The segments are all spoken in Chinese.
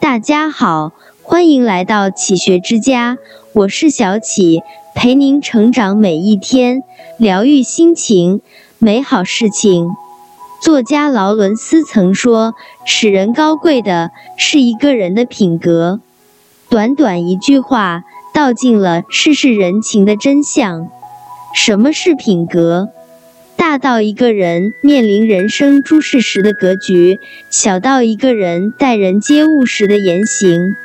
大家好，欢迎来到启学之家，我是小启，陪您成长每一天，疗愈心情，美好事情。作家劳伦斯曾说：“使人高贵的是一个人的品格。”短短一句话，道尽了世事人情的真相。什么是品格？大到一个人面临人生诸事时的格局，小到一个人待人接物时的言行。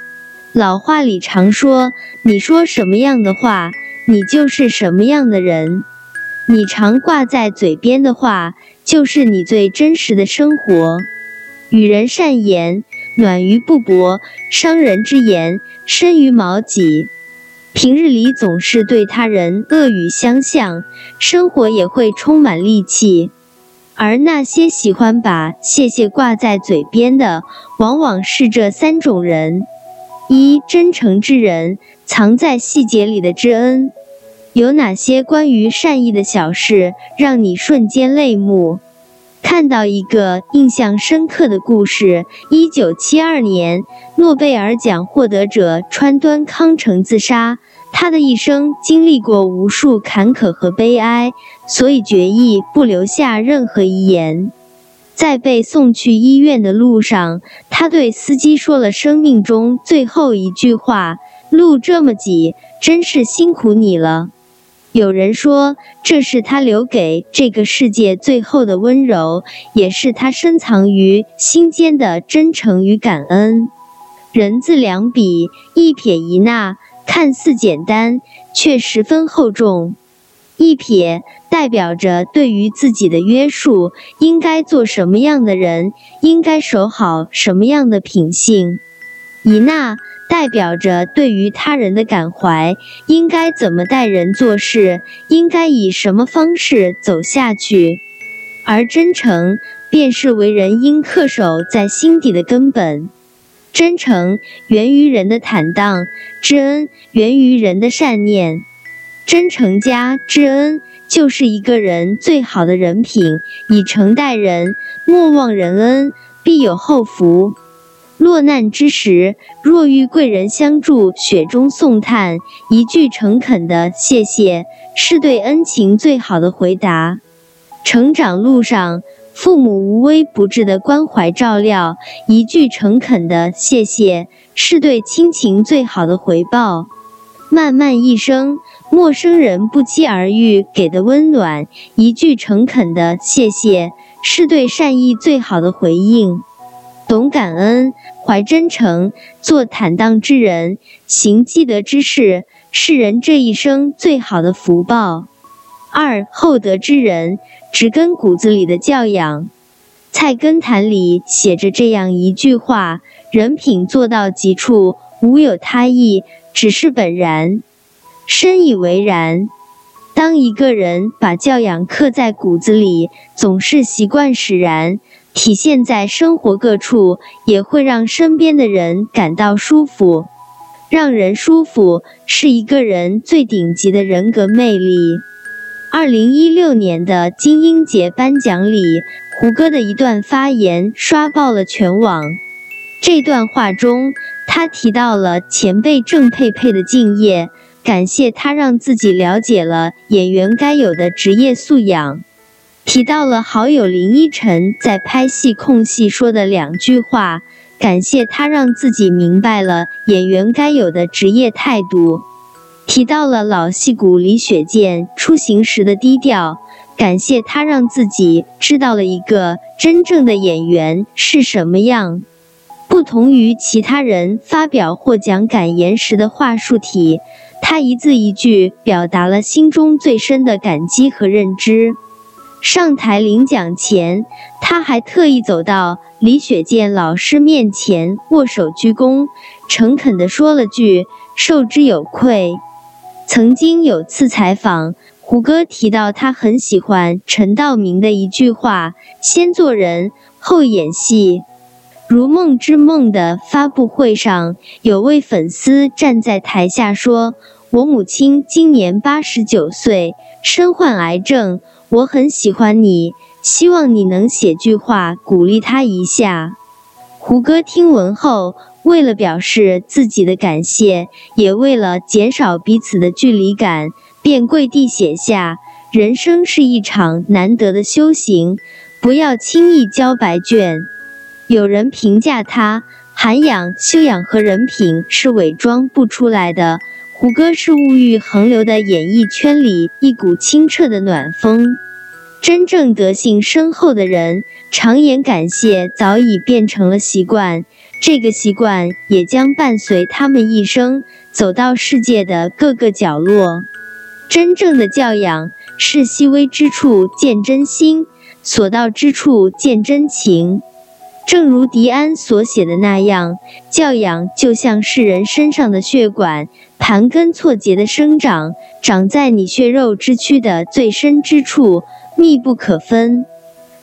老话里常说：“你说什么样的话，你就是什么样的人。”你常挂在嘴边的话，就是你最真实的生活。与人善言，暖于布帛；伤人之言，深于矛戟。平日里总是对他人恶语相向，生活也会充满戾气。而那些喜欢把谢谢挂在嘴边的，往往是这三种人：一、真诚之人，藏在细节里的知恩。有哪些关于善意的小事，让你瞬间泪目？看到一个印象深刻的故事：一九七二年，诺贝尔奖获得者川端康成自杀。他的一生经历过无数坎坷和悲哀，所以决意不留下任何遗言。在被送去医院的路上，他对司机说了生命中最后一句话：“路这么挤，真是辛苦你了。”有人说，这是他留给这个世界最后的温柔，也是他深藏于心间的真诚与感恩。人字两笔，一撇一捺，看似简单，却十分厚重。一撇代表着对于自己的约束，应该做什么样的人，应该守好什么样的品性。一捺。代表着对于他人的感怀，应该怎么待人做事，应该以什么方式走下去，而真诚便是为人应恪守在心底的根本。真诚源于人的坦荡，知恩源于人的善念。真诚加知恩，就是一个人最好的人品。以诚待人，莫忘人恩，必有后福。落难之时，若遇贵人相助，雪中送炭，一句诚恳的谢谢，是对恩情最好的回答。成长路上，父母无微不至的关怀照料，一句诚恳的谢谢，是对亲情最好的回报。漫漫一生，陌生人不期而遇给的温暖，一句诚恳的谢谢，是对善意最好的回应。懂感恩，怀真诚，做坦荡之人，行积德之事，是人这一生最好的福报。二厚德之人，植根骨子里的教养，《菜根谭》里写着这样一句话：人品做到极处，无有他意，只是本然。深以为然。当一个人把教养刻在骨子里，总是习惯使然。体现在生活各处，也会让身边的人感到舒服。让人舒服是一个人最顶级的人格魅力。二零一六年的金鹰节颁奖礼，胡歌的一段发言刷爆了全网。这段话中，他提到了前辈郑佩佩的敬业，感谢他让自己了解了演员该有的职业素养。提到了好友林依晨在拍戏空隙说的两句话，感谢他让自己明白了演员该有的职业态度。提到了老戏骨李雪健出行时的低调，感谢他让自己知道了一个真正的演员是什么样。不同于其他人发表获奖感言时的话术体，他一字一句表达了心中最深的感激和认知。上台领奖前，他还特意走到李雪健老师面前握手鞠躬，诚恳地说了句“受之有愧”。曾经有次采访，胡歌提到他很喜欢陈道明的一句话：“先做人，后演戏。”《如梦之梦》的发布会上，有位粉丝站在台下说：“我母亲今年八十九岁，身患癌症。”我很喜欢你，希望你能写句话鼓励他一下。胡歌听闻后为了表示自己的感谢，也为了减少彼此的距离感，便跪地写下：“人生是一场难得的修行，不要轻易交白卷。”有人评价他涵养、修养和人品是伪装不出来的。胡歌是物欲横流的演艺圈里一股清澈的暖风。真正德性深厚的人，常言感谢早已变成了习惯，这个习惯也将伴随他们一生，走到世界的各个角落。真正的教养是细微之处见真心，所到之处见真情。正如迪安所写的那样，教养就像是人身上的血管，盘根错节的生长，长在你血肉之躯的最深之处，密不可分。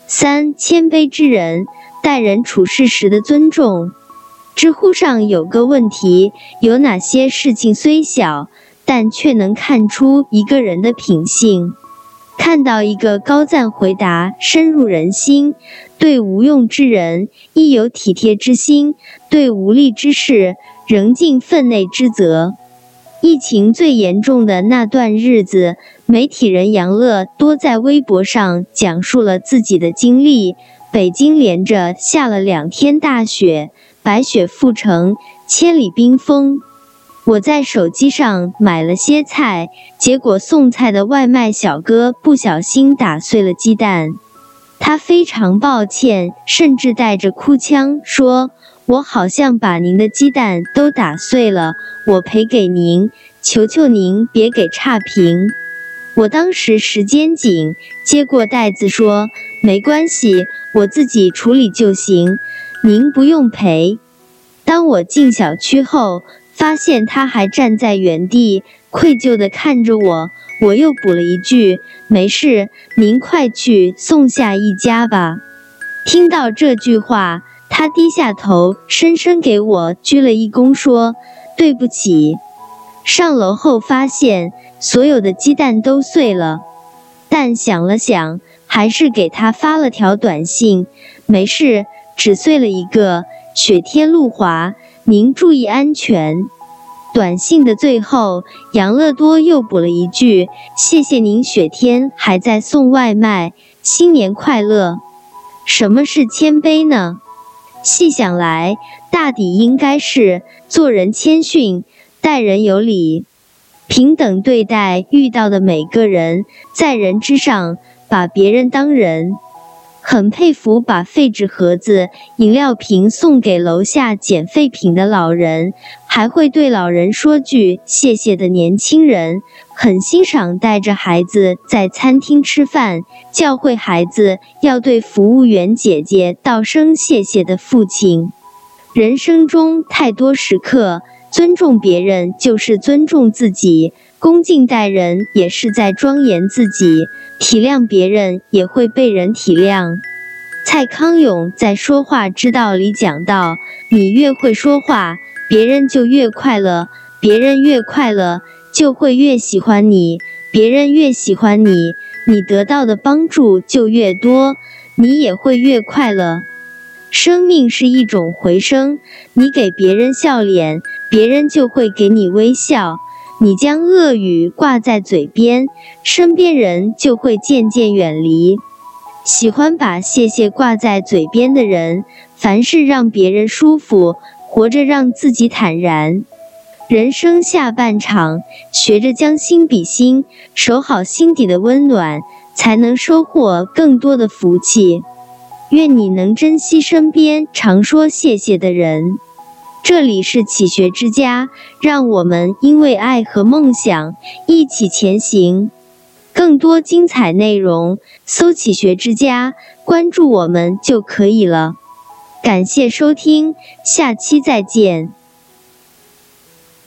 三、谦卑之人待人处事时的尊重。知乎上有个问题：有哪些事情虽小，但却能看出一个人的品性？看到一个高赞回答深入人心，对无用之人亦有体贴之心，对无力之事仍尽分内之责。疫情最严重的那段日子，媒体人杨乐多在微博上讲述了自己的经历。北京连着下了两天大雪，白雪覆城，千里冰封。我在手机上买了些菜，结果送菜的外卖小哥不小心打碎了鸡蛋，他非常抱歉，甚至带着哭腔说：“我好像把您的鸡蛋都打碎了，我赔给您，求求您别给差评。”我当时时间紧，接过袋子说：“没关系，我自己处理就行，您不用赔。”当我进小区后。发现他还站在原地，愧疚地看着我。我又补了一句：“没事，您快去送下一家吧。”听到这句话，他低下头，深深给我鞠了一躬，说：“对不起。”上楼后发现所有的鸡蛋都碎了，但想了想，还是给他发了条短信：“没事，只碎了一个。雪天路滑。”您注意安全。短信的最后，杨乐多又补了一句：“谢谢您，雪天还在送外卖，新年快乐。”什么是谦卑呢？细想来，大抵应该是做人谦逊，待人有礼，平等对待遇到的每个人，在人之上，把别人当人。很佩服把废纸盒子、饮料瓶送给楼下捡废品的老人，还会对老人说句谢谢的年轻人。很欣赏带着孩子在餐厅吃饭，教会孩子要对服务员姐姐道声谢谢的父亲。人生中太多时刻，尊重别人就是尊重自己。恭敬待人也是在庄严自己，体谅别人也会被人体谅。蔡康永在《说话之道》里讲到：你越会说话，别人就越快乐；别人越快乐，就会越喜欢你；别人越喜欢你，你得到的帮助就越多，你也会越快乐。生命是一种回声，你给别人笑脸，别人就会给你微笑。你将恶语挂在嘴边，身边人就会渐渐远离。喜欢把谢谢挂在嘴边的人，凡事让别人舒服，活着让自己坦然。人生下半场，学着将心比心，守好心底的温暖，才能收获更多的福气。愿你能珍惜身边常说谢谢的人。这里是启学之家，让我们因为爱和梦想一起前行。更多精彩内容，搜“启学之家”，关注我们就可以了。感谢收听，下期再见。